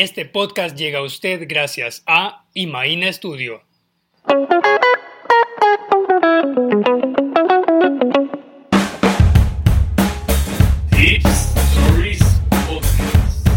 Este podcast llega a usted gracias a Imaina Studio. Tips, Stories, Podcast.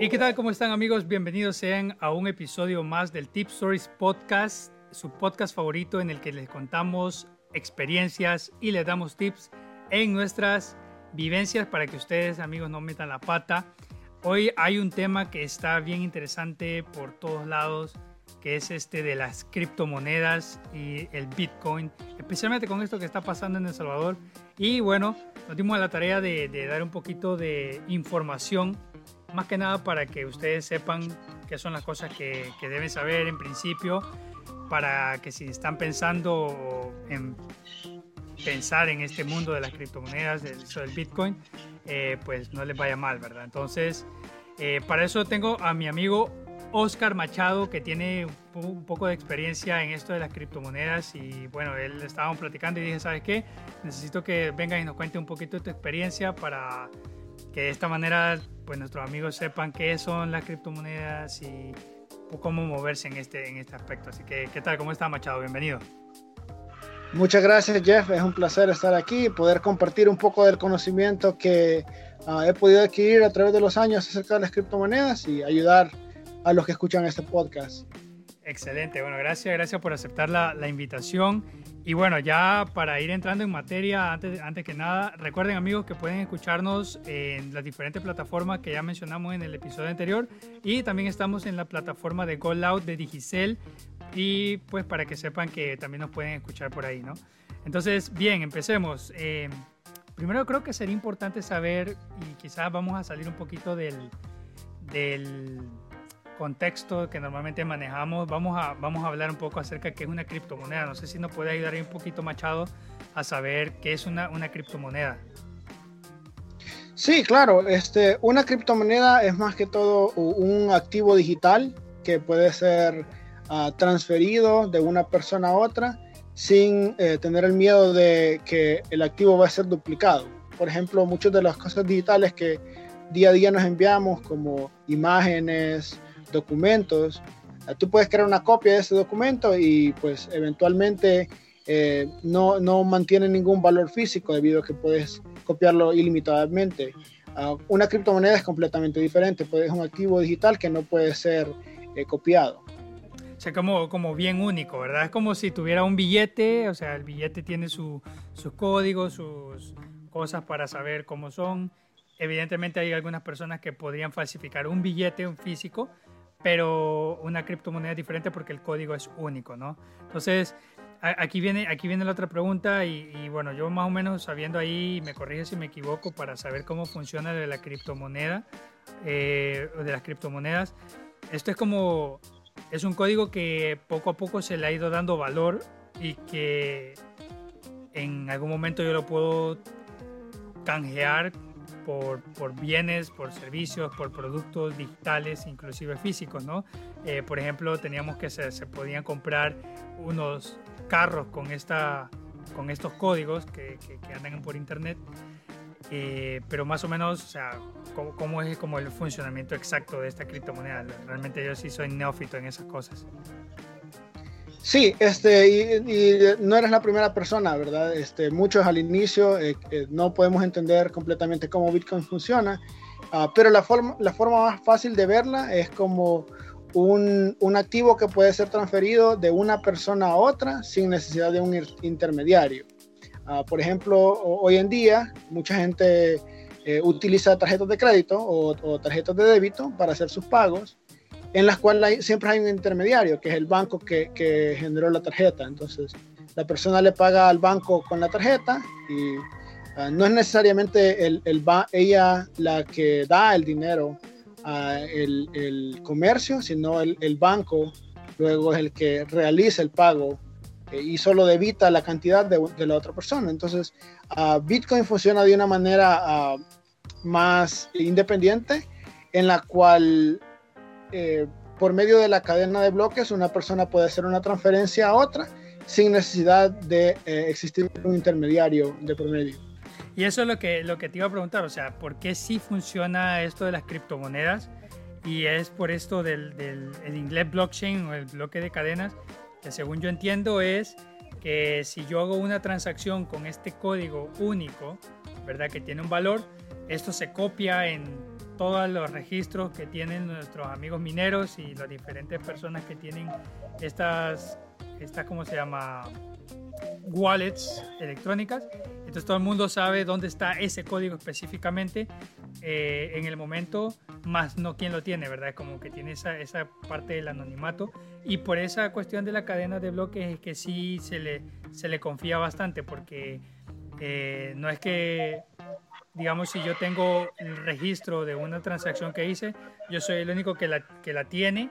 ¿Y qué tal? ¿Cómo están amigos? Bienvenidos sean a un episodio más del Tip Stories Podcast, su podcast favorito en el que les contamos experiencias y les damos tips en nuestras vivencias para que ustedes amigos no metan la pata. Hoy hay un tema que está bien interesante por todos lados, que es este de las criptomonedas y el Bitcoin, especialmente con esto que está pasando en El Salvador. Y bueno, nos dimos la tarea de, de dar un poquito de información más que nada para que ustedes sepan qué son las cosas que, que, deben saber en principio, para que si están pensando en pensar en este mundo de las criptomonedas, del, del Bitcoin, eh, pues no les vaya mal, ¿verdad? Entonces, eh, para eso tengo a mi amigo Oscar Machado, que tiene un poco de experiencia en esto de las criptomonedas y bueno, él estábamos platicando y dije, ¿sabes qué? Necesito que venga y nos cuente un poquito de tu experiencia para que de esta manera pues nuestros amigos sepan qué son las criptomonedas y cómo moverse en este, en este aspecto. Así que, ¿qué tal? ¿Cómo está Machado? Bienvenido. Muchas gracias Jeff, es un placer estar aquí y poder compartir un poco del conocimiento que uh, he podido adquirir a través de los años acerca de las criptomonedas y ayudar a los que escuchan este podcast. Excelente, bueno, gracias, gracias por aceptar la, invitación. Y bueno, ya para ir entrando en materia, antes, antes que nada, recuerden amigos que pueden escucharnos en las diferentes plataformas que ya mencionamos en el episodio anterior y también estamos en la plataforma de Go Loud de Digicel y pues para que sepan que también nos pueden escuchar por ahí, ¿no? Entonces, bien, empecemos. Eh, primero creo que sería importante saber y quizás vamos a salir un poquito del, del contexto que normalmente manejamos, vamos a, vamos a hablar un poco acerca de qué es una criptomoneda. No sé si nos puede ayudar un poquito Machado a saber qué es una, una criptomoneda. Sí, claro. Este, una criptomoneda es más que todo un activo digital que puede ser uh, transferido de una persona a otra sin eh, tener el miedo de que el activo va a ser duplicado. Por ejemplo, muchas de las cosas digitales que día a día nos enviamos, como imágenes, documentos, tú puedes crear una copia de ese documento y pues eventualmente eh, no, no mantiene ningún valor físico debido a que puedes copiarlo ilimitadamente. Uh, una criptomoneda es completamente diferente, pues es un activo digital que no puede ser eh, copiado. O sea, como, como bien único, ¿verdad? Es como si tuviera un billete, o sea, el billete tiene su, sus códigos, sus cosas para saber cómo son. Evidentemente hay algunas personas que podrían falsificar un billete, un físico, pero una criptomoneda es diferente porque el código es único, ¿no? Entonces, aquí viene, aquí viene la otra pregunta y, bueno, yo más o menos sabiendo ahí, me corrige si me equivoco, para saber cómo funciona de la criptomoneda, eh, de las criptomonedas, esto es como, es un código que poco a poco se le ha ido dando valor y que en algún momento yo lo puedo canjear por, por, bienes, por servicios, por productos digitales, inclusive físicos, ¿no? Eh, por ejemplo, teníamos que se, se, podían comprar unos carros con, esta, con estos códigos que, que, que andan por internet, eh, pero más o menos, o sea, ¿cómo, ¿cómo, es como el funcionamiento exacto de esta criptomoneda? Realmente yo sí soy neófito en esas cosas. Sí, este, y, y, no eres la primera persona, ¿verdad? Este, muchos al inicio eh, eh, no podemos entender completamente cómo Bitcoin funciona, uh, pero la forma, la forma más fácil de verla es como un, un, activo que puede ser transferido de una persona a otra sin necesidad de un intermediario. Uh, por ejemplo, hoy en día mucha gente eh, utiliza tarjetas de crédito o tarjetas de débito para hacer sus pagos en las cuales hay, siempre hay un intermediario, que es el banco que, que, generó la tarjeta. Entonces, la persona le paga al banco con la tarjeta y uh, no es necesariamente el, el ella la que da el dinero al el, el, comercio, sino el, el, banco luego es el que realiza el pago eh, y solo debita la cantidad de, de la otra persona. Entonces, uh, Bitcoin funciona de una manera uh, más independiente en la cual eh, por medio de la cadena de bloques una persona puede hacer una transferencia a otra sin necesidad de eh, existir un intermediario de promedio. Y eso es lo que, lo que te iba a preguntar, o sea, ¿por qué sí funciona esto de las criptomonedas? Y es por esto del, del el inglés blockchain o el bloque de cadenas, que según yo entiendo es que si yo hago una transacción con este código único, ¿verdad? Que tiene un valor, esto se copia en todos los registros que tienen nuestros amigos mineros y las diferentes personas que tienen estas, estas ¿cómo se llama? Wallets electrónicas. Entonces todo el mundo sabe dónde está ese código específicamente eh, en el momento, más no quién lo tiene, ¿verdad? Como que tiene esa, esa parte del anonimato. Y por esa cuestión de la cadena de bloques es que sí se le, se le confía bastante, porque eh, no es que digamos, si yo tengo el registro de una transacción que hice, yo soy el único que la, que la tiene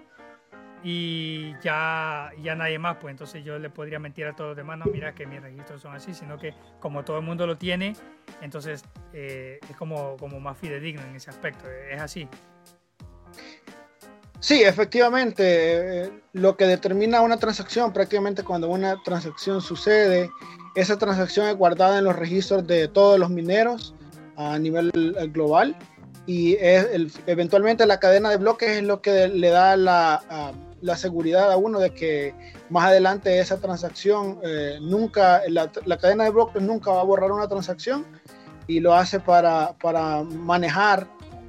y ya, ya nadie más, pues entonces yo le podría mentir a todos los demás, no, mira que mis registros son así, sino que como todo el mundo lo tiene, entonces eh, es como, como más fidedigno en ese aspecto, es así. Sí, efectivamente, eh, lo que determina una transacción, prácticamente cuando una transacción sucede, esa transacción es guardada en los registros de todos los mineros a nivel eh, global y es eventualmente la cadena de bloques es lo que le da la, la seguridad a uno de que más adelante esa transacción eh, nunca, la, la, cadena de bloques nunca va a borrar una transacción y lo hace para, para manejar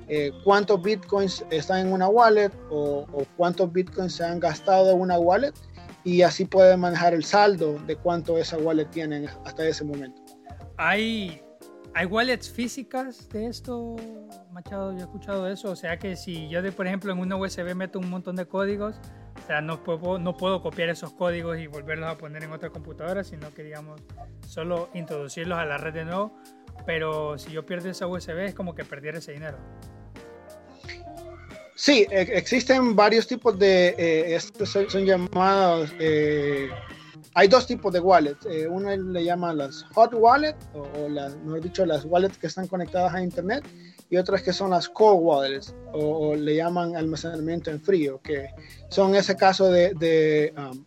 eh, cuántos bitcoins están en una wallet o, o, cuántos bitcoins se han gastado en una wallet y así puede manejar el saldo de cuánto esa wallet tiene hasta ese momento. Hay ¿Hay wallets físicas de esto, Machado? Yo he escuchado eso. O sea que si yo, de, por ejemplo, en una USB meto un montón de códigos, o sea, no puedo, no puedo copiar esos códigos y volverlos a poner en otra computadora, sino que, digamos, solo introducirlos a la red de nuevo. Pero si yo pierdo esa USB, es como que perdiera ese dinero. Sí, e, existen varios tipos de, eh, estos son llamados eh, hay dos tipos de wallets. Eh, le llama las hot wallets, o, las, mejor dicho, las wallets que están conectadas a internet, y otras que son las cold wallets, o, le llaman almacenamiento en frío, que son ese caso de, um,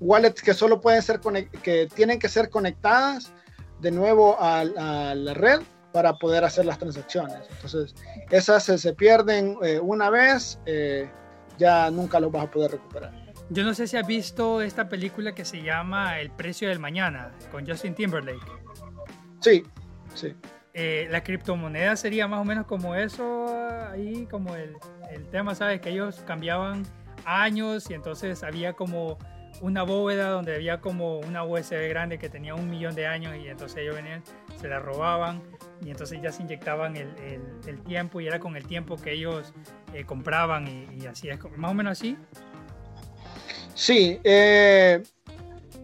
wallets que solo pueden ser que tienen que ser conectadas de nuevo a, la red para poder hacer las transacciones. Entonces, esas se, pierden eh, una vez, eh, ya nunca los vas a poder recuperar. Yo no sé si has visto esta película que se llama El precio del mañana con Justin Timberlake. Sí, sí. Eh, la criptomoneda sería más o menos como eso, ahí como el, el tema, ¿sabes? Que ellos cambiaban años y entonces había como una bóveda donde había como una USB grande que tenía un millón de años y entonces ellos venían, se la robaban y entonces ya se inyectaban el, el, tiempo y era con el tiempo que ellos eh, compraban y, y, así es, más o menos así. Sí, eh,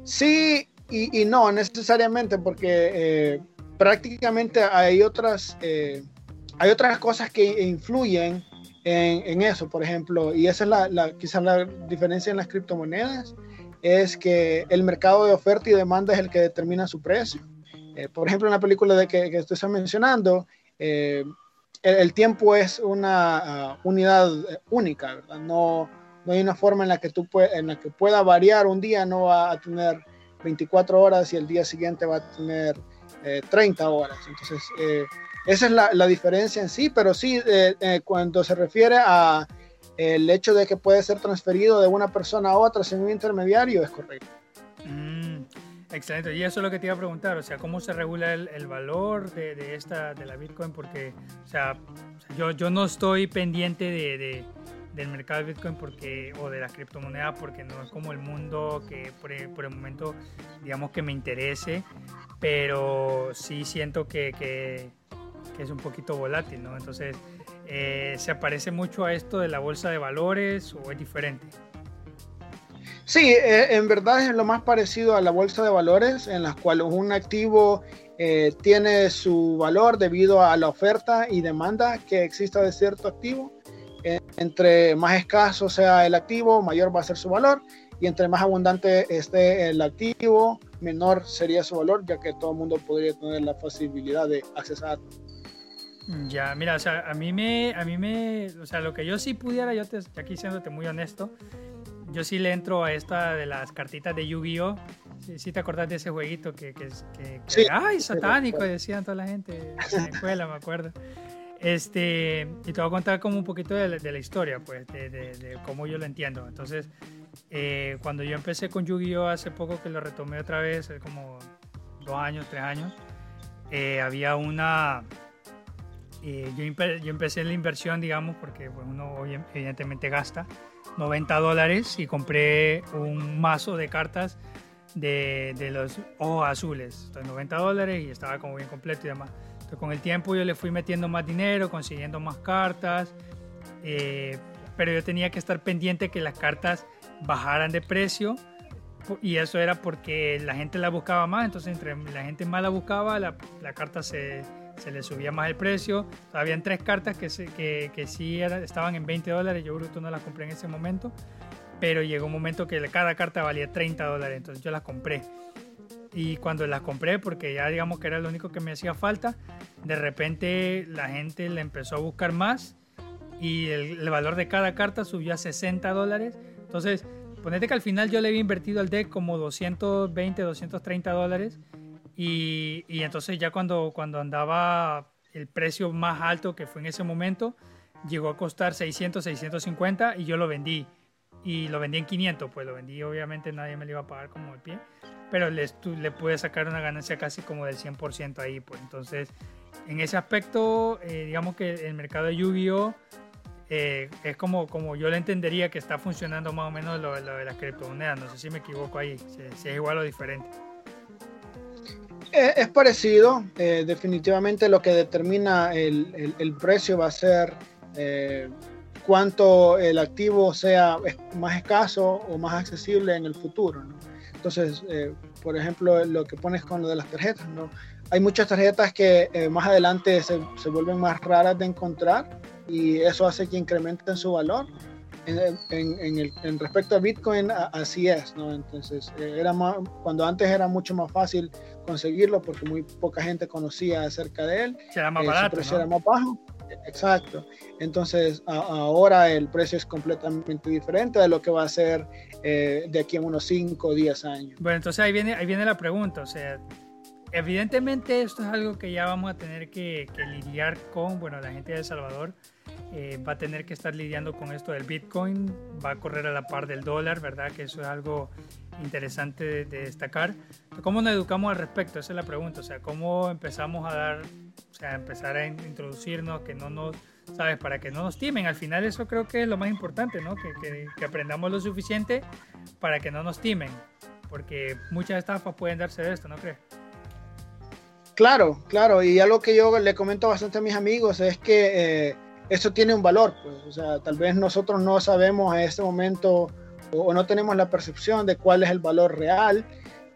sí y, no necesariamente, porque eh, prácticamente hay otras, eh, hay otras cosas que influyen en, eso, por ejemplo, y esa es la, quizás la diferencia en las criptomonedas, es que el mercado de oferta y demanda es el que determina su precio. por ejemplo, en la película de que, que usted mencionando, el, tiempo es una uh, unidad única, ¿verdad? No, no hay una forma en la que tú en la que pueda variar. Un día no va a tener 24 horas y el día siguiente va a tener 30 eh, horas. Entonces eh, esa es la, la, diferencia en sí pero sí eh, cuando se refiere a el hecho de que puede ser transferido de una persona a otra sin un intermediario es correcto. Mm, excelente. Y eso es lo que te iba a preguntar o sea cómo se regula el, el valor de, de, esta de la Bitcoin porque o sea yo, yo no estoy pendiente de del mercado de Bitcoin porque, o de las criptomonedas porque no es como el mundo que por el, momento digamos que me interese, pero sí siento que, que, es un poquito volátil, ¿no? Entonces, eh, ¿se aparece mucho a esto de la bolsa de valores o es diferente? Sí, eh, en verdad es lo más parecido a la bolsa de valores, en las cuales un activo eh, tiene su valor debido a la oferta y demanda que exista de cierto activo entre más escaso sea el activo, mayor va a ser su valor, y entre más abundante esté el activo, menor sería su valor, ya que todo el mundo podría tener la posibilidad de accesar. Ya, mira, o sea, a mí me, a mí me, o sea, lo que yo sí pudiera, yo te, aquí siéndote muy honesto, yo sí le entro a esta de las cartitas de Yu-Gi-Oh! Sí, te acordás de ese jueguito que, que, que, ¡ay, satánico! Decían toda la gente en la escuela, me acuerdo. Este, y te voy a contar como un poquito de la, historia, pues, de, de, cómo yo lo entiendo. Entonces, eh, cuando yo empecé con Yu-Gi-Oh! hace poco que lo retomé otra vez, como dos años, tres años, eh, había una... Eh, yo, yo, empecé la inversión, digamos, porque pues, uno evidentemente gasta 90 dólares y compré un mazo de cartas de, de los ojos azules. Entonces, 90 dólares y estaba como bien completo y demás. Con el tiempo yo le fui metiendo más dinero, consiguiendo más cartas, eh, pero yo tenía que estar pendiente que las cartas bajaran de precio y eso era porque la gente la buscaba más, entonces entre la gente más la buscaba, la, carta se, se, le subía más el precio. Habían tres cartas que, que, que sí estaban en 20 dólares, yo bruto no las compré en ese momento, pero llegó un momento que cada carta valía 30 dólares, entonces yo las compré. Y cuando las compré, porque ya digamos que era lo único que me hacía falta, de repente la gente le empezó a buscar más y el, valor de cada carta subió a 60 dólares. Entonces, ponete que al final yo le había invertido al deck como 220, 230 dólares. Y, y entonces ya cuando, cuando andaba el precio más alto que fue en ese momento, llegó a costar 600, 650 y yo lo vendí y lo vendí en 500, pues lo vendí, obviamente nadie me lo iba a pagar como el pie, pero le, le pude sacar una ganancia casi como del 100% ahí, pues entonces en ese aspecto, eh, digamos que el mercado de! Eh, es como, como yo le entendería que está funcionando más o menos lo, de las criptomonedas, no sé si me equivoco ahí, si, es igual o diferente. Es, parecido, eh, definitivamente lo que determina el, el, precio va a ser cuánto el activo sea más escaso o más accesible en el futuro. Entonces, eh, por ejemplo, lo que pones con lo de las tarjetas, ¿no? hay muchas tarjetas que eh, más adelante se, se, vuelven más raras de encontrar y eso hace que incrementen su valor. En, en, el, en respecto a Bitcoin, así es, ¿no? Entonces, eh, era más, cuando antes era mucho más fácil conseguirlo porque muy poca gente conocía acerca de él. Era más barato. ¿no? era más bajo Exacto. Entonces, ahora el precio es completamente diferente de lo que va a ser eh, de aquí en unos 5 o 10 años. Bueno, entonces ahí viene, ahí viene la pregunta. O sea, evidentemente esto es algo que ya vamos a tener que, lidiar con, bueno, la gente de El Salvador. Eh, va a tener que estar lidiando con esto del Bitcoin, va a correr a la par del dólar, ¿verdad? Que eso es algo interesante de, de, destacar. ¿Cómo nos educamos al respecto? Esa es la pregunta. O sea, ¿cómo empezamos a dar o sea, empezar a introducirnos, que no nos, ¿sabes? Para que no nos timen. Al final eso creo que es lo más importante, ¿no? Que, que, aprendamos lo suficiente para que no nos timen. Porque muchas estafas pueden darse de esto, ¿no crees? Claro, claro. Y algo que yo le comento bastante a mis amigos es que eh, eso tiene un valor. Pues. O sea, tal vez nosotros no sabemos en este momento o, no tenemos la percepción de cuál es el valor real,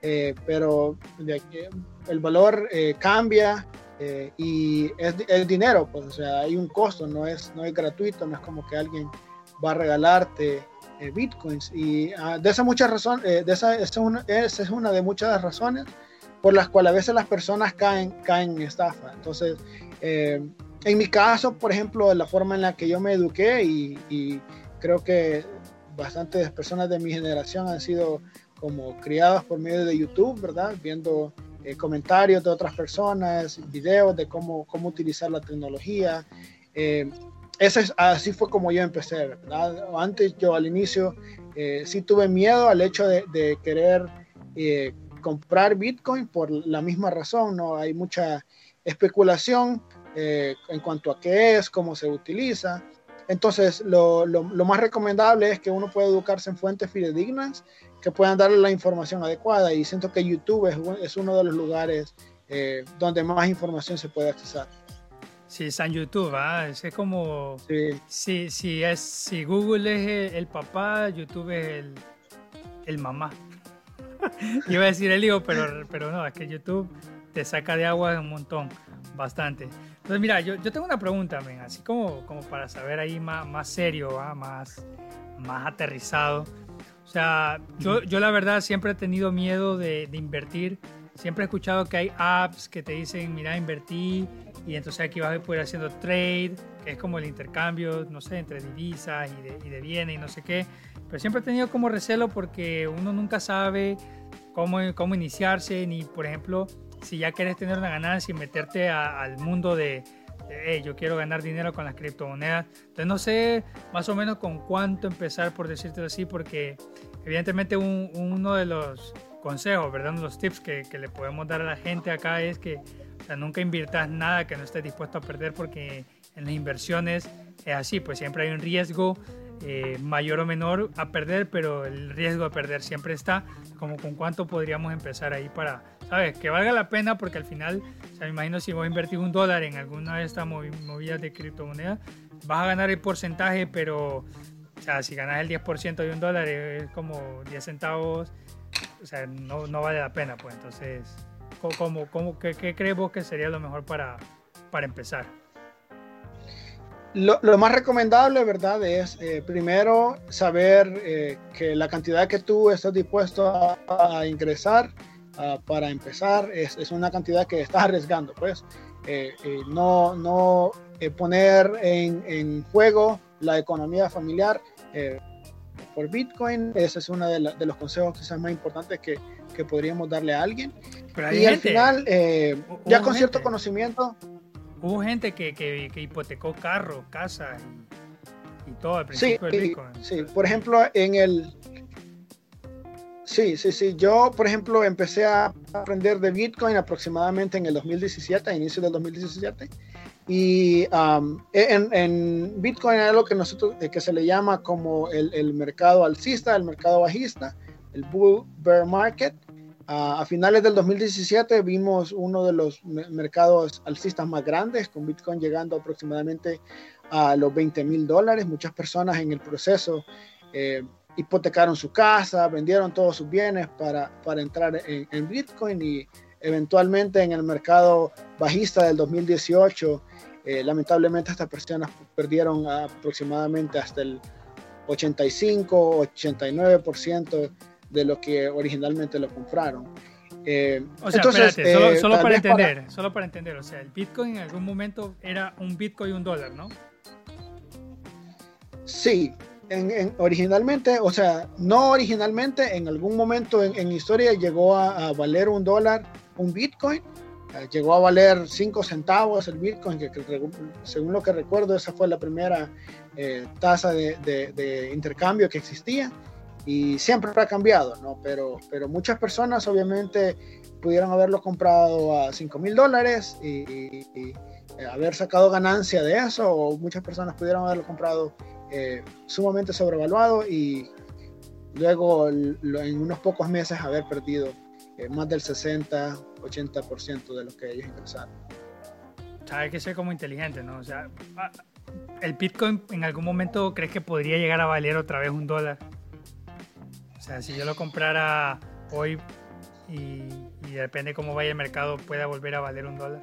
eh, pero el valor eh, cambia eh, y es, el dinero, pues, o sea, hay un costo, no es, no es gratuito, no es como que alguien va a regalarte eh, bitcoins. Y uh, de esas muchas razones, eh, de esa, esa, es una, esa, es una, de muchas razones por las cuales a veces las personas caen, caen en estafa. Entonces, en mi caso, por ejemplo, la forma en la que yo me eduqué y, y creo que bastantes personas de mi generación han sido como criadas por medio de YouTube, ¿verdad? Viendo eh, comentarios de otras personas, videos de cómo, cómo utilizar la tecnología. Eh, es, así fue como yo empecé, ¿verdad? Antes yo al inicio eh, sí tuve miedo al hecho de, de querer eh, comprar Bitcoin por la misma razón, ¿no? Hay mucha especulación en cuanto a qué es, cómo se utiliza. Entonces, lo, lo, lo, más recomendable es que uno pueda educarse en fuentes fidedignas que puedan darle la información adecuada y siento que YouTube es, es uno de los lugares eh, donde más información se puede accesar. Sí, está en YouTube, ¿ah? es como sí. si, si, es, si Google es el, papá, YouTube es el, el mamá. Iba a decir el hijo, pero, pero no, es que YouTube te saca de agua un montón, bastante. Entonces, mira, yo, yo tengo una pregunta, man, así como, como para saber ahí más, más serio, más, más aterrizado. O sea, yo, yo la verdad siempre he tenido miedo de, de, invertir. Siempre he escuchado que hay apps que te dicen, mira, invertí y entonces aquí vas a poder haciendo trade, que es como el intercambio, no sé, entre divisas y de, y de bienes y no sé qué. pero siempre he tenido como recelo porque uno nunca sabe cómo, cómo iniciarse, ni por ejemplo, si ya quieres tener una ganancia y meterte al mundo de, hey, yo quiero ganar dinero con las criptomonedas. Entonces no sé más o menos con cuánto empezar, por decirte así, porque evidentemente uno de los consejos, ¿verdad? Uno de los tips que, le podemos dar a la gente acá es que nunca inviertas nada que no estés dispuesto a perder porque en las inversiones es así, pues siempre hay un riesgo eh, mayor o menor a perder, pero el riesgo de perder siempre está. Como con cuánto podríamos empezar ahí para, ¿sabes? Que valga la pena porque al final, o me imagino si voy a invertir un dólar en alguna de estas movidas de criptomonedas, vas a ganar el porcentaje, pero, o sea, si ganas el 10% de un dólar es como 10 centavos, o sea, no, no vale la pena, pues entonces, ¿cómo, cómo, qué, qué crees vos que sería lo mejor para, para empezar? Lo, más recomendable, ¿verdad? Es eh, primero saber eh, que la cantidad que tú estás dispuesto a, ingresar para empezar es, es, una cantidad que estás arriesgando, pues. Eh, no no poner en, en, juego la economía familiar por Bitcoin. Ese es uno de, los consejos quizás más importantes que, que podríamos darle a alguien. y al final, ya con cierto conocimiento Hubo gente que, que, hipotecó carro, casa y, todo al principio sí, Sí, por ejemplo, en el... Sí, sí, sí. Yo, por ejemplo, empecé a aprender de Bitcoin aproximadamente en el 2017, a inicio del 2017. Y um, en, en, Bitcoin hay algo que nosotros, eh, que se le llama como el, el mercado alcista, el mercado bajista, el bull bear market a finales del 2017 vimos uno de los mercados alcistas más grandes, con Bitcoin llegando aproximadamente a los 20 mil dólares. Muchas personas en el proceso eh, hipotecaron su casa, vendieron todos sus bienes para, para entrar en, Bitcoin y eventualmente en el mercado bajista del 2018, eh, lamentablemente estas personas perdieron aproximadamente hasta el 85-89% de lo que originalmente lo compraron. Eh, o sea, entonces, solo, eh, solo para entender, solo para entender, o sea, el Bitcoin en algún momento era un Bitcoin y un dólar, ¿no? Sí, en, originalmente, o sea, no originalmente, en algún momento en, historia llegó a, valer un dólar, un Bitcoin, eh, llegó a valer 5 centavos el Bitcoin, que, según lo que recuerdo, esa fue la primera tasa de, de, intercambio que existía y siempre ha cambiado, ¿no? Pero, pero muchas personas obviamente pudieron haberlo comprado a 5 mil dólares y, haber sacado ganancia de eso, o muchas personas pudieron haberlo comprado eh, sumamente sobrevaluado y luego en unos pocos meses haber perdido eh, más del 60, 80% de lo que ellos ingresaron. hay que ser como inteligente, ¿no? O sea, ¿el Bitcoin en algún momento crees que podría llegar a valer otra vez un dólar? Sea, si yo lo comprara hoy y, depende cómo vaya el mercado, pueda volver a valer un dólar.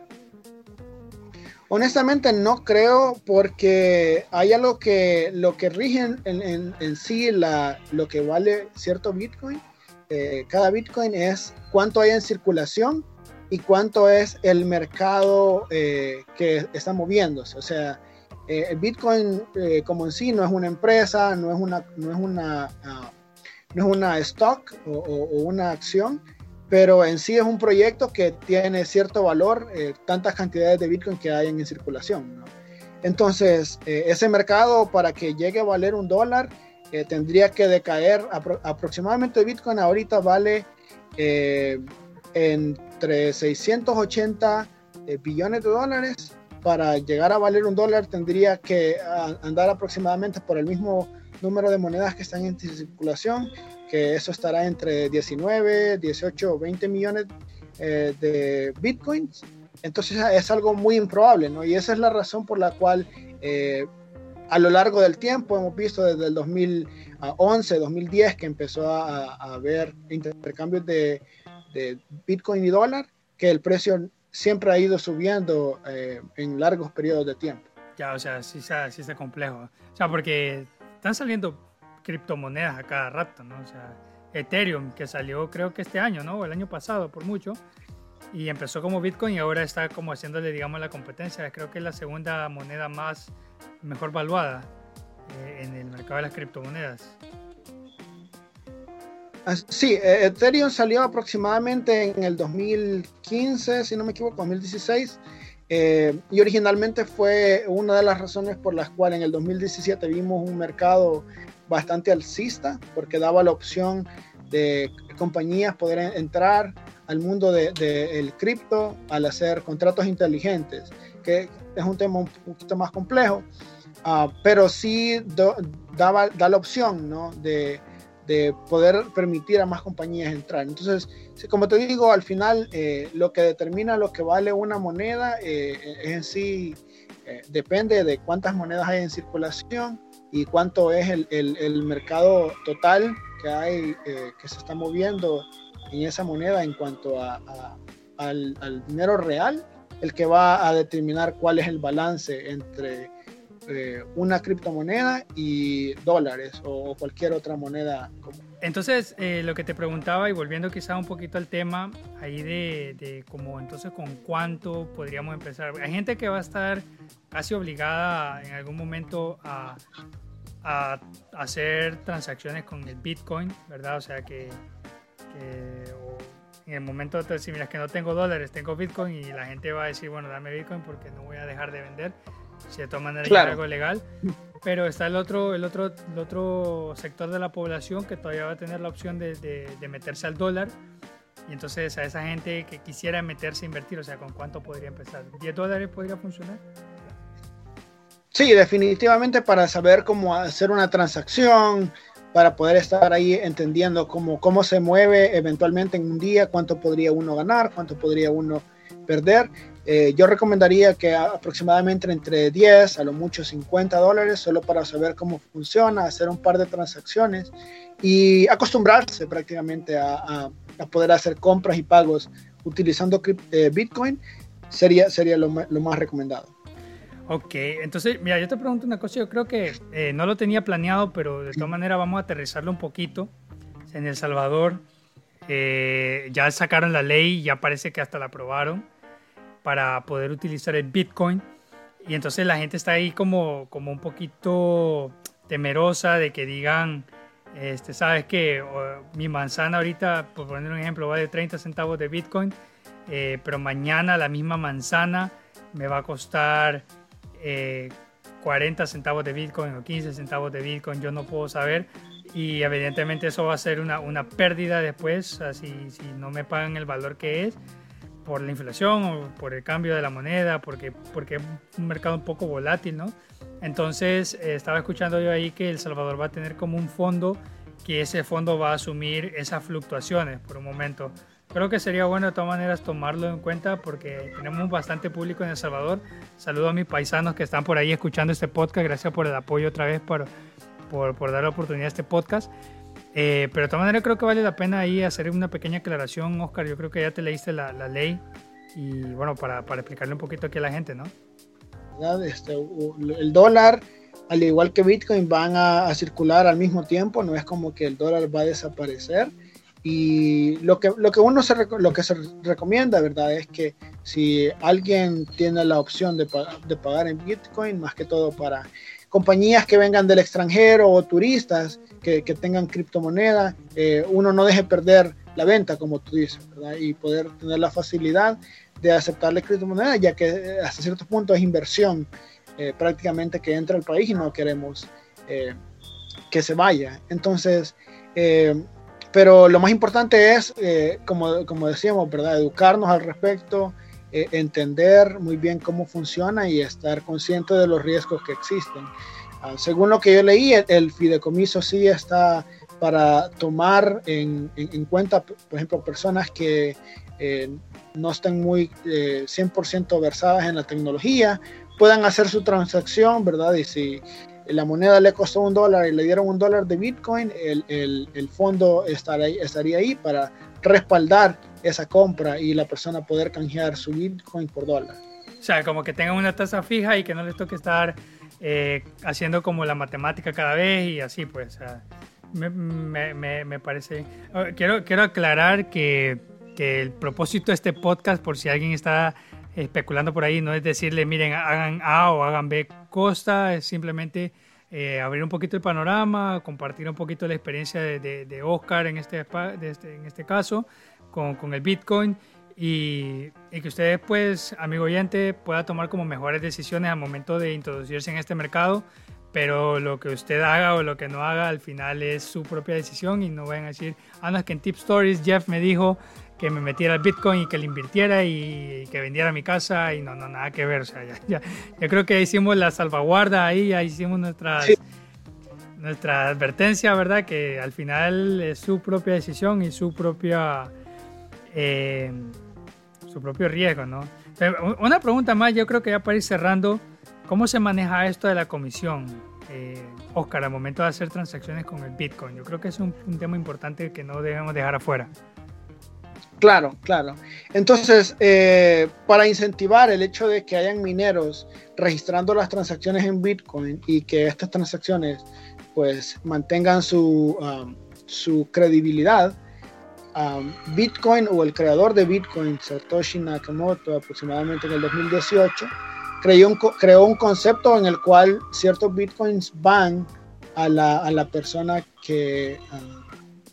Honestamente no creo porque hay algo que lo que rige en, sí la, lo que vale cierto Bitcoin. Eh, cada Bitcoin es cuánto hay en circulación y cuánto es el mercado eh, que está moviéndose. O sea, eh, el Bitcoin como en sí no es una empresa, no es una, no es una ah, no es una stock o, una acción, pero en sí es un proyecto que tiene cierto valor, eh, tantas cantidades de Bitcoin que hay en circulación. Entonces, eh, ese mercado para que llegue a valer un dólar, eh, tendría que decaer aproximadamente Bitcoin ahorita vale entre 680 billones de dólares. Para llegar a valer un dólar tendría que andar aproximadamente por el mismo número de monedas que están en circulación, que eso estará entre 19, 18 o 20 millones eh, de bitcoins. Entonces es algo muy improbable, ¿no? Y esa es la razón por la cual eh, a lo largo del tiempo hemos visto desde el 2011, 2010 que empezó a, haber intercambios de, de, bitcoin y dólar, que el precio siempre ha ido subiendo eh, en largos periodos de tiempo. Ya, o sea, sí, sí está complejo. O sea, porque están saliendo criptomonedas a cada rato, ¿no? O sea, Ethereum, que salió creo que este año, ¿no? O el año pasado, por mucho. Y empezó como Bitcoin y ahora está como haciéndole, digamos, la competencia. Creo que es la segunda moneda más mejor valuada eh, en el mercado de las criptomonedas. Sí, e, Ethereum salió aproximadamente en el 2015, si no me equivoco, 2016. Eh, y originalmente fue una de las razones por las cuales en el 2017 vimos un mercado bastante alcista, porque daba la opción de compañías poder entrar al mundo del de, cripto al hacer contratos inteligentes, que es un tema un poquito más complejo, uh, pero sí daba, da la opción ¿no? de, de, poder permitir a más compañías entrar. Entonces, como te digo, al final eh, lo que determina lo que vale una moneda eh, es en sí, eh, depende de cuántas monedas hay en circulación y cuánto es el, el, el mercado total que hay, que se está moviendo en esa moneda en cuanto a, al, dinero real, el que va a determinar cuál es el balance entre eh, una criptomoneda y dólares o cualquier otra moneda. Entonces, eh, lo que te preguntaba y volviendo quizá un poquito al tema ahí de, de como entonces con cuánto podríamos empezar. Hay gente que va a estar casi obligada en algún momento a, a hacer transacciones con el Bitcoin, ¿verdad? O sea que en el momento de decir, mira, que no tengo dólares, tengo Bitcoin y la gente va a decir, bueno, dame Bitcoin porque no voy a dejar de vender. Si de todas maneras es algo legal. Pero está el otro, el, otro, el otro sector de la población que todavía va a tener la opción de, de, meterse al dólar. Y entonces a esa gente que quisiera meterse a invertir, o sea, ¿con cuánto podría empezar? ¿10 dólares podría funcionar? Sí, definitivamente para saber cómo hacer una transacción, para poder estar ahí entendiendo cómo, cómo se mueve eventualmente en un día, cuánto podría uno ganar, cuánto podría uno perder. Eh, yo recomendaría que aproximadamente entre 10 a lo mucho 50 dólares, solo para saber cómo funciona, hacer un par de transacciones y acostumbrarse prácticamente a, a, poder hacer compras y pagos utilizando eh, Bitcoin, sería, sería lo, lo más recomendado. Ok, entonces, mira, yo te pregunto una cosa, yo creo que eh, no lo tenía planeado, pero de todas maneras vamos a aterrizarlo un poquito. En El Salvador eh, ya sacaron la ley, ya parece que hasta la aprobaron para poder utilizar el Bitcoin. Y entonces la gente está ahí como, como un poquito temerosa de que digan, este, sabes que mi manzana ahorita, por poner un ejemplo, va de 30 centavos de Bitcoin, eh, pero mañana la misma manzana me va a costar 40 eh, centavos de Bitcoin o 15 centavos de Bitcoin, yo no puedo saber. Y evidentemente eso va a ser una, una pérdida después, si, si no me pagan el valor que es por la inflación o por el cambio de la moneda, porque, porque es un mercado un poco volátil, ¿no? Entonces, eh, estaba escuchando yo ahí que El Salvador va a tener como un fondo, que ese fondo va a asumir esas fluctuaciones por un momento creo que sería bueno de todas maneras tomarlo en cuenta porque tenemos bastante público en El Salvador. Saludo a mis paisanos que están por ahí escuchando este podcast. Gracias por el apoyo otra vez, por, por, por dar la oportunidad a este podcast. Eh, pero de todas maneras creo que vale la pena ahí hacer una pequeña aclaración, Oscar. Yo creo que ya te leíste la, la ley y bueno, para, para, explicarle un poquito aquí a la gente, ¿no? Este, el dólar, al igual que Bitcoin, van a, a circular al mismo tiempo. No es como que el dólar va a desaparecer y lo que, lo que uno se, lo que se recomienda, ¿verdad? Es que si alguien tiene la opción de, de pagar en Bitcoin, más que todo para compañías que vengan del extranjero o turistas que, que tengan criptomoneda, eh, uno no deje perder la venta, como tú dices. Y poder tener la facilidad de aceptarle criptomoneda, ya que eh, hasta cierto punto es inversión eh, prácticamente que entra al país y no queremos que se vaya. Entonces, pero lo más importante es, eh, como, como, decíamos, ¿verdad? Educarnos al respecto, eh, entender muy bien cómo funciona y estar consciente de los riesgos que existen. Ah, según lo que yo leí, el, fideicomiso sí está para tomar en, en, cuenta, por ejemplo, personas que eh, no estén muy 100% versadas en la tecnología, puedan hacer su transacción, ¿verdad? Y si la moneda le costó un dólar y le dieron un dólar de Bitcoin, el, el, el fondo estaría, estaría ahí para respaldar esa compra y la persona poder canjear su Bitcoin por dólar. O sea, como que tengan una tasa fija y que no les toque estar eh, haciendo como la matemática cada vez y así, pues. me, me, me, parece. Oh, quiero, quiero aclarar que, que el propósito de este podcast, por si alguien está especulando por ahí, no es decirle, miren, hagan A o hagan B costa, es simplemente eh, abrir un poquito el panorama, compartir un poquito la experiencia de, Oscar en este, este, en este caso con, el Bitcoin y, que usted, pues, amigo oyente, pueda tomar como mejores decisiones al momento de introducirse en este mercado. Pero lo que usted haga o lo que no haga, al final es su propia decisión y no vayan a decir, ah, no, es que en Tip Stories Jeff me dijo que me metiera al Bitcoin y que le invirtiera y, que vendiera mi casa y no, no, nada que ver. O sea, ya, ya, creo que hicimos la salvaguarda ahí, ya hicimos nuestras, nuestra advertencia, ¿verdad? Que al final es su propia decisión y su propia... Eh, su propio riesgo, ¿no? Una pregunta más, yo creo que ya para ir cerrando, ¿cómo se maneja esto de la comisión, eh, Oscar, al momento de hacer transacciones con el Bitcoin? Yo creo que es un, tema importante que no debemos dejar afuera. Claro, claro. Entonces, eh, para incentivar el hecho de que hayan mineros registrando las transacciones en Bitcoin y que estas transacciones pues mantengan su, um, su credibilidad, Bitcoin o el creador de Bitcoin, Satoshi Nakamoto, aproximadamente en el 2018, creó un, concepto en el cual ciertos Bitcoins van a la, a la persona que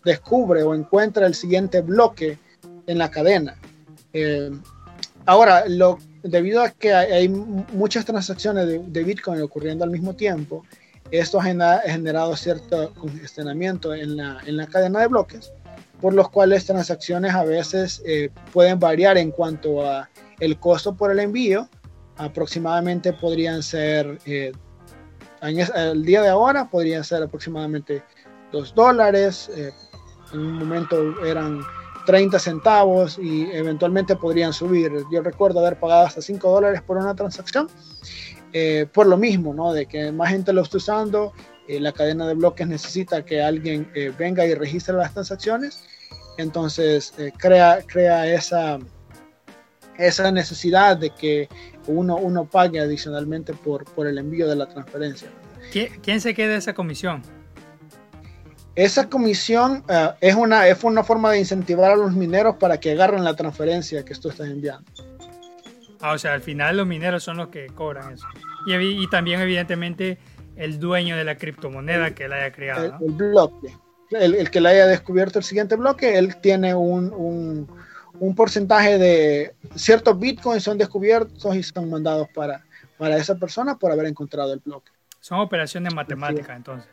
descubre o encuentra el siguiente bloque en la cadena. Eh, ahora, debido a que hay, muchas transacciones de, de, Bitcoin ocurriendo al mismo tiempo, esto ha generado cierto congestionamiento en la, en la cadena de bloques por los cuales transacciones a veces eh, pueden variar en cuanto a el costo por el envío. Aproximadamente podrían ser, eh, el día de ahora podrían ser aproximadamente 2 dólares, eh, en un momento eran 30 centavos y eventualmente podrían subir. Yo recuerdo haber pagado hasta 5 dólares por una transacción, por lo mismo, ¿no? De que más gente lo está usando eh, la cadena de bloques necesita que alguien eh, venga y registre las transacciones, entonces eh, crea, crea esa, esa necesidad de que uno, uno pague adicionalmente por, por el envío de la transferencia. ¿Quién se queda esa comisión? Esa comisión es, una, es una forma de incentivar a los mineros para que agarren la transferencia que tú estás enviando. Ah, o sea, al final los mineros son los que cobran eso. Y, y también, evidentemente, el dueño de la criptomoneda que la haya creado. El, bloque. El, que le haya descubierto el siguiente bloque, él tiene un, un, porcentaje de ciertos bitcoins son descubiertos y son mandados para, para esa persona por haber encontrado el bloque. Son operaciones matemáticas entonces.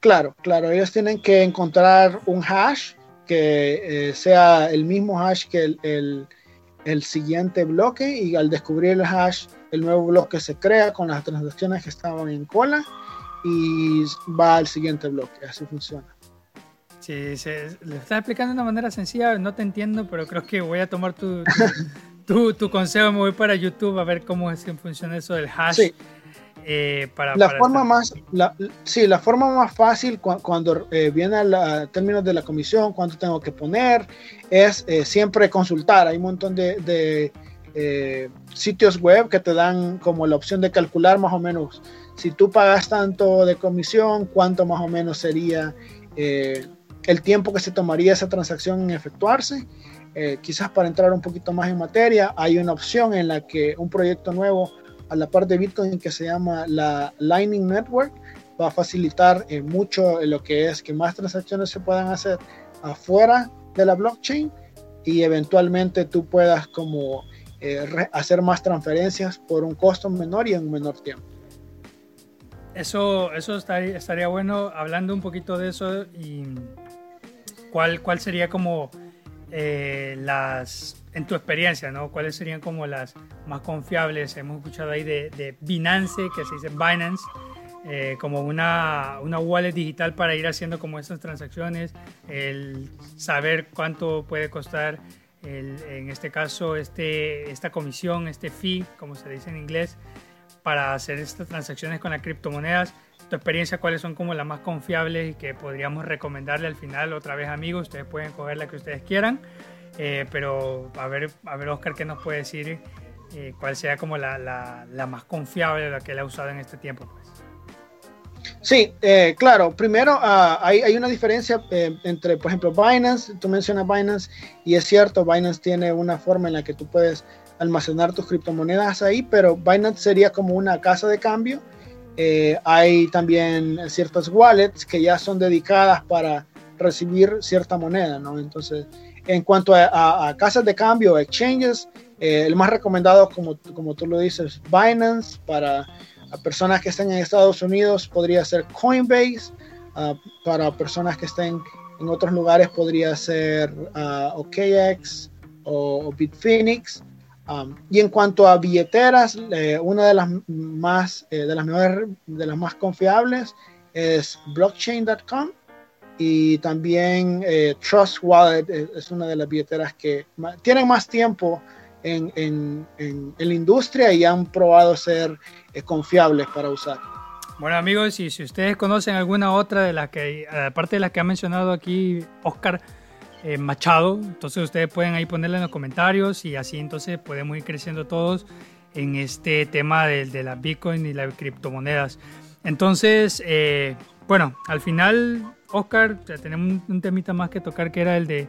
Claro, claro, ellos tienen que encontrar un hash que eh, sea el mismo hash que el, el siguiente bloque y al descubrir el hash el nuevo bloque se crea con las transacciones que estaban en cola y va al siguiente bloque. Así funciona. Sí, se, le estás explicando de una manera sencilla, no te entiendo, pero creo que voy a tomar tu, tu, tu, consejo, me voy para YouTube a ver cómo es que funciona eso del hash. Sí. Eh, para, la forma más la, sí la forma más fácil cuando eh, viene a términos de la comisión cuánto tengo que poner es eh, siempre consultar hay un montón de eh, sitios web que te dan como la opción de calcular más o menos si tú pagas tanto de comisión, cuánto más o menos sería eh, el tiempo que se tomaría esa transacción en efectuarse. Eh, quizás para entrar un poquito más en materia, hay una opción en la que un proyecto nuevo a la parte de Bitcoin que se llama la Lightning Network va a facilitar mucho lo que es que más transacciones se puedan hacer afuera de la blockchain y eventualmente tú puedas como eh, hacer más transferencias por un costo menor y en menor tiempo. Eso, eso estaría, estaría bueno hablando un poquito de eso y cuál, cuál sería como eh, las, en tu experiencia, ¿no? ¿Cuáles serían como las más confiables? Hemos escuchado ahí de, de Binance, que se dice Binance, eh, como una, una wallet digital para ir haciendo como esas transacciones, el saber cuánto puede costar en este caso, este, esta comisión, este fee, como se dice en inglés, para hacer estas transacciones con las criptomonedas. Tu experiencia, cuáles son como las más confiables y que podríamos recomendarle al final, otra vez amigos, ustedes pueden coger la que ustedes quieran, eh, pero a ver, a ver Oscar, ¿qué nos puede decir? Eh, ¿Cuál sea como la, la, la, más confiable, la que él ha usado en este tiempo? Pues? Sí, eh, claro. Primero, ah, hay, hay, una diferencia eh, entre, por ejemplo, Binance. Tú mencionas Binance y es cierto, Binance tiene una forma en la que tú puedes almacenar tus criptomonedas ahí, pero Binance sería como una casa de cambio Eh, hay también ciertas wallets que ya son dedicadas para recibir cierta moneda, ¿no? Entonces, en cuanto a, casas de cambio, exchanges, eh, el más recomendado, como, como tú lo dices, Binance, para personas que estén en Estados Unidos podría ser Coinbase, ah, para personas que estén en otros lugares podría ser uh, OKX o, Bitfinex. Um, y en cuanto a billeteras, eh, una de las más, eh, de las mejores, de las más confiables es blockchain.com y también eh, Trust Wallet es una de las billeteras que tienen más tiempo en, en, en, la industria y han probado ser confiables para usar. Bueno amigos, y si ustedes conocen alguna otra de las que, aparte de las que ha mencionado aquí Oscar, eh, Machado. Entonces ustedes pueden ahí ponerle en los comentarios y así entonces podemos ir creciendo todos en este tema de, de la Bitcoin y las criptomonedas. Entonces, eh, bueno, al final, Oscar, ya tenemos un, temita más que tocar que era el de,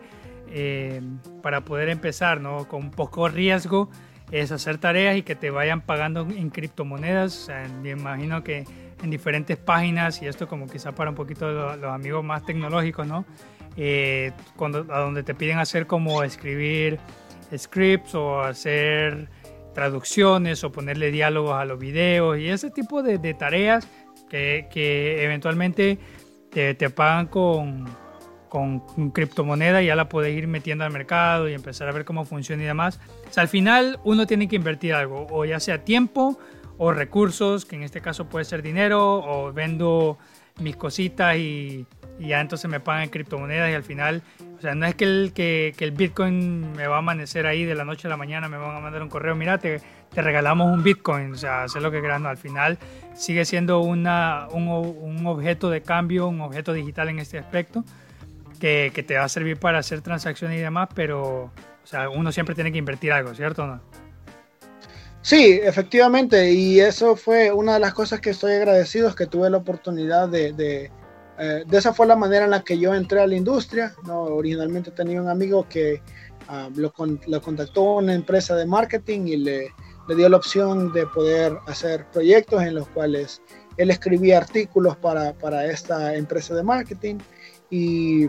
eh, para poder empezar, ¿no? Con poco riesgo, es hacer tareas y que te vayan pagando en criptomonedas. O sea, me imagino que en diferentes páginas, y esto como quizá para un poquito los amigos más tecnológicos, ¿no? Eh, cuando, a donde te piden hacer como escribir scripts o hacer traducciones o ponerle diálogos a los videos y ese tipo de, tareas que, que, eventualmente te, te pagan con, con, criptomoneda y ya la puedes ir metiendo al mercado y empezar a ver cómo funciona y demás. al final uno tiene que invertir algo, o ya sea tiempo o recursos, que en este caso puede ser dinero, o vendo mis cositas y, y ya entonces me pagan en criptomonedas y al final, o sea, no es que el, que, el Bitcoin me va a amanecer ahí de la noche a la mañana, me van a mandar un correo, mira, te, te regalamos un Bitcoin, o sea, hacer lo que quieras, no, al final sigue siendo una, un, un, objeto de cambio, un objeto digital en este aspecto, que, que, te va a servir para hacer transacciones y demás, pero, o sea, uno siempre tiene que invertir algo, ¿cierto no? Sí, efectivamente, y eso fue una de las cosas que estoy agradecido, es que tuve la oportunidad de eh, de esa fue la manera en la que yo entré a la industria. ¿no? Originalmente tenía un amigo que ah, lo, lo, contactó una empresa de marketing y le, le, dio la opción de poder hacer proyectos en los cuales él escribía artículos para, para esta empresa de marketing. Y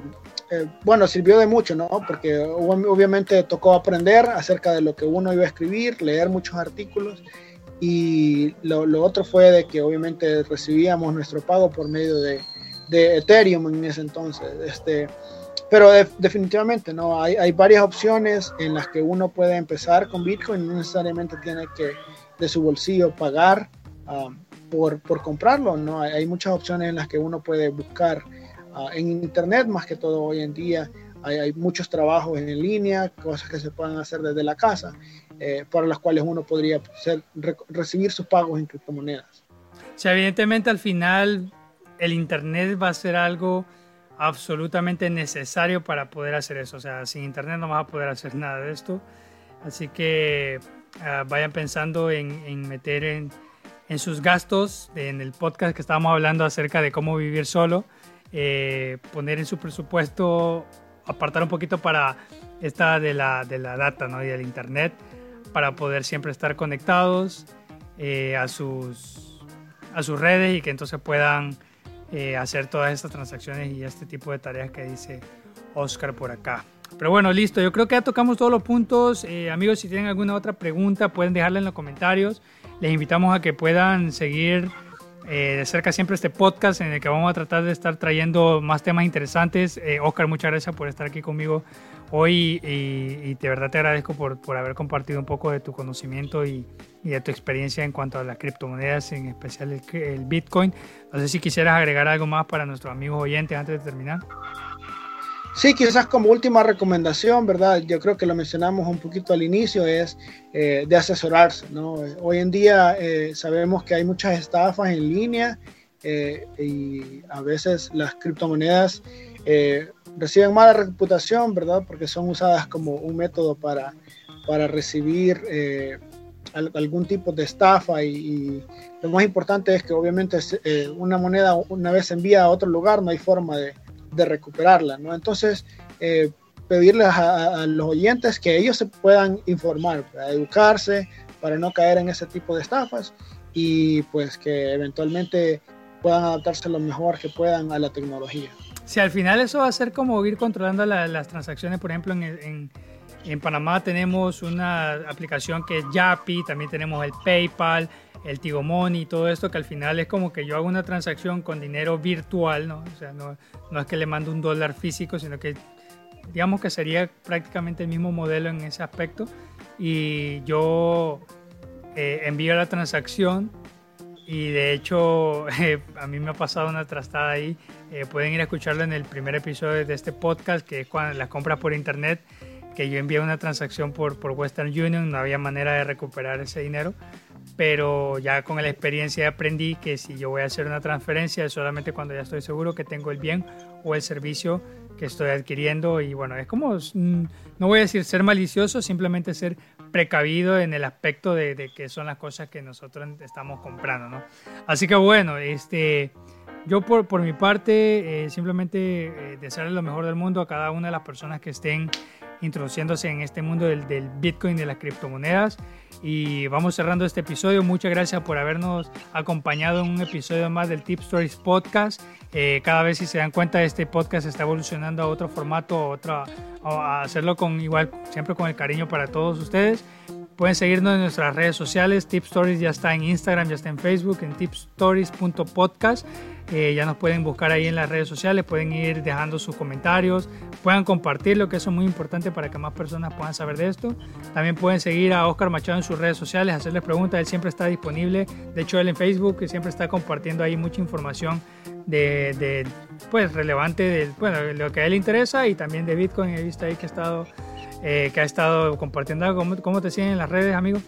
eh, bueno, sirvió de mucho, ¿no? Porque obviamente tocó aprender acerca de lo que uno iba a escribir, leer muchos artículos. Y lo, lo otro fue de que obviamente recibíamos nuestro pago por medio de, de Ethereum en ese entonces. Este, pero definitivamente no hay, hay, varias opciones en las que uno puede empezar con Bitcoin, no necesariamente tiene que de su bolsillo pagar um, por, por, comprarlo, no hay, hay, muchas opciones en las que uno puede buscar uh, en internet, más que todo hoy en día. Hay, hay, muchos trabajos en línea, cosas que se pueden hacer desde la casa, eh, para las cuales uno podría ser, recibir sus pagos en criptomonedas. O sea, evidentemente al final el Internet va a ser algo absolutamente necesario para poder hacer eso. O sea, sin Internet no vas a poder hacer nada de esto. Así que ah, vayan pensando en, meter en, sus gastos, en el podcast que estábamos hablando acerca de cómo vivir solo, eh, poner en su presupuesto, apartar un poquito para esta de la, de la data ¿no? y del Internet, para poder siempre estar conectados eh, a, sus, a sus redes y que entonces puedan eh, hacer todas estas transacciones y este tipo de tareas que dice Oscar por acá. Pero bueno, listo. Yo creo que ya tocamos todos los puntos. Eh, amigos, si tienen alguna otra pregunta, pueden dejarla en los comentarios. Les invitamos a que puedan seguir eh, de cerca siempre este podcast en el que vamos a tratar de estar trayendo más temas interesantes. Oscar, muchas gracias por estar aquí conmigo hoy y, de verdad te agradezco por, por, haber compartido un poco de tu conocimiento y, y, de tu experiencia en cuanto a las criptomonedas, en especial el, el Bitcoin. No sé si quisieras agregar algo más para nuestros amigos oyentes antes de terminar. Sí, quizás como última recomendación, ¿verdad? Yo creo que lo mencionamos un poquito al inicio, es eh, de asesorarse, ¿no? Hoy en día eh, sabemos que hay muchas estafas en línea eh, y a veces las criptomonedas reciben mala reputación, ¿verdad? Porque son usadas como un método para, para recibir algún tipo de estafa y, lo más importante es que obviamente eh, una moneda una vez envía a otro lugar no hay forma de, de recuperarla, ¿no? Entonces, eh, pedirles a, los oyentes que ellos se puedan informar, educarse, para no caer en ese tipo de estafas y pues que eventualmente puedan adaptarse lo mejor que puedan a la tecnología. Si al final eso va a ser como ir controlando las transacciones, por ejemplo, en, en, Panamá tenemos una aplicación que es Yapi, también tenemos el PayPal, el Tigo Money y todo esto, que al final es como que yo hago una transacción con dinero virtual, ¿no? O sea, no, no es que le mando un dólar físico, sino que digamos que sería prácticamente el mismo modelo en ese aspecto. Y yo eh, envío la transacción y de hecho eh, a mí me ha pasado una trastada ahí. Eh, pueden ir a escucharlo en el primer episodio de este podcast, que es cuando las compras por internet, que yo envié una transacción por, por Western Union, no había manera de recuperar ese dinero pero ya con la experiencia aprendí que si yo voy a hacer una transferencia es solamente cuando ya estoy seguro que tengo el bien o el servicio que estoy adquiriendo y bueno, es como, mm, no voy a decir ser malicioso, simplemente ser precavido en el aspecto de, de que son las cosas que nosotros estamos comprando, ¿no? Así que bueno, este, yo por, por mi parte eh, simplemente eh, desearle lo mejor del mundo a cada una de las personas que estén introduciéndose en este mundo del, del Bitcoin de las criptomonedas. Y vamos cerrando este episodio. Muchas gracias por habernos acompañado en un episodio más del Tip Stories Podcast. Eh, cada vez si se dan cuenta este podcast está evolucionando a otro formato, a, otra, a hacerlo con igual, siempre con el cariño para todos ustedes. Pueden seguirnos en nuestras redes sociales. Tip Stories ya está en Instagram, ya está en Facebook, en tipstories.podcast. Eh, ya nos pueden buscar ahí en las redes sociales, pueden ir dejando sus comentarios, puedan compartirlo, que eso es muy importante para que más personas puedan saber de esto. También pueden seguir a Oscar Machado en sus redes sociales, hacerle preguntas, él siempre está disponible. De hecho, él en Facebook siempre está compartiendo ahí mucha información de, pues, relevante de lo que a él le interesa y también de Bitcoin. He visto ahí que ha estado, eh, que ha estado compartiendo. ¿Cómo, ¿Cómo te siguen en las redes, amigo?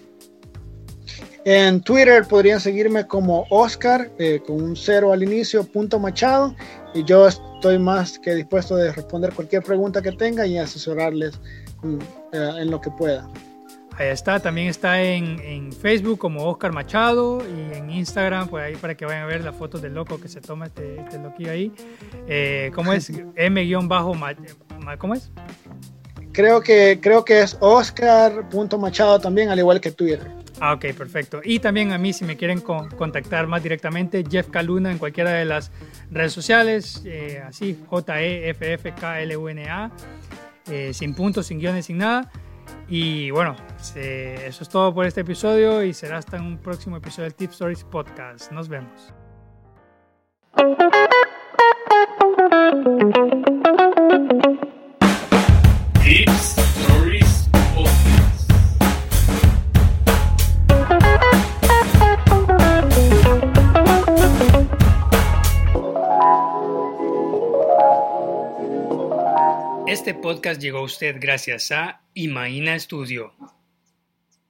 En Twitter podrían seguirme como Oscar, eh, con un cero al inicio, punto Machado. Y yo estoy más que dispuesto de responder cualquier pregunta que tenga y asesorarles mm, eh, en lo que pueda. Ahí está, también está en, Facebook como Oscar Machado y en Instagram, pues ahí para que vayan a ver las fotos del loco que se toma este, este loquillo ahí. Eh, ¿Cómo es? M-bajo, ¿cómo es? Creo que, creo que es Oscar.machado también, al igual que Twitter. Ah, ok, perfecto. Y también a mí, si me quieren contactar más directamente, Jeff Caluna en cualquiera de las redes sociales, eh, así, J-E-F-F-K-L-U-N-A, eh, sin puntos, sin guiones, sin nada. Y bueno, eso es todo por este episodio y será hasta un próximo episodio del Tip Stories Podcast. Nos vemos. Este podcast llegó a usted gracias a Imaina Studio.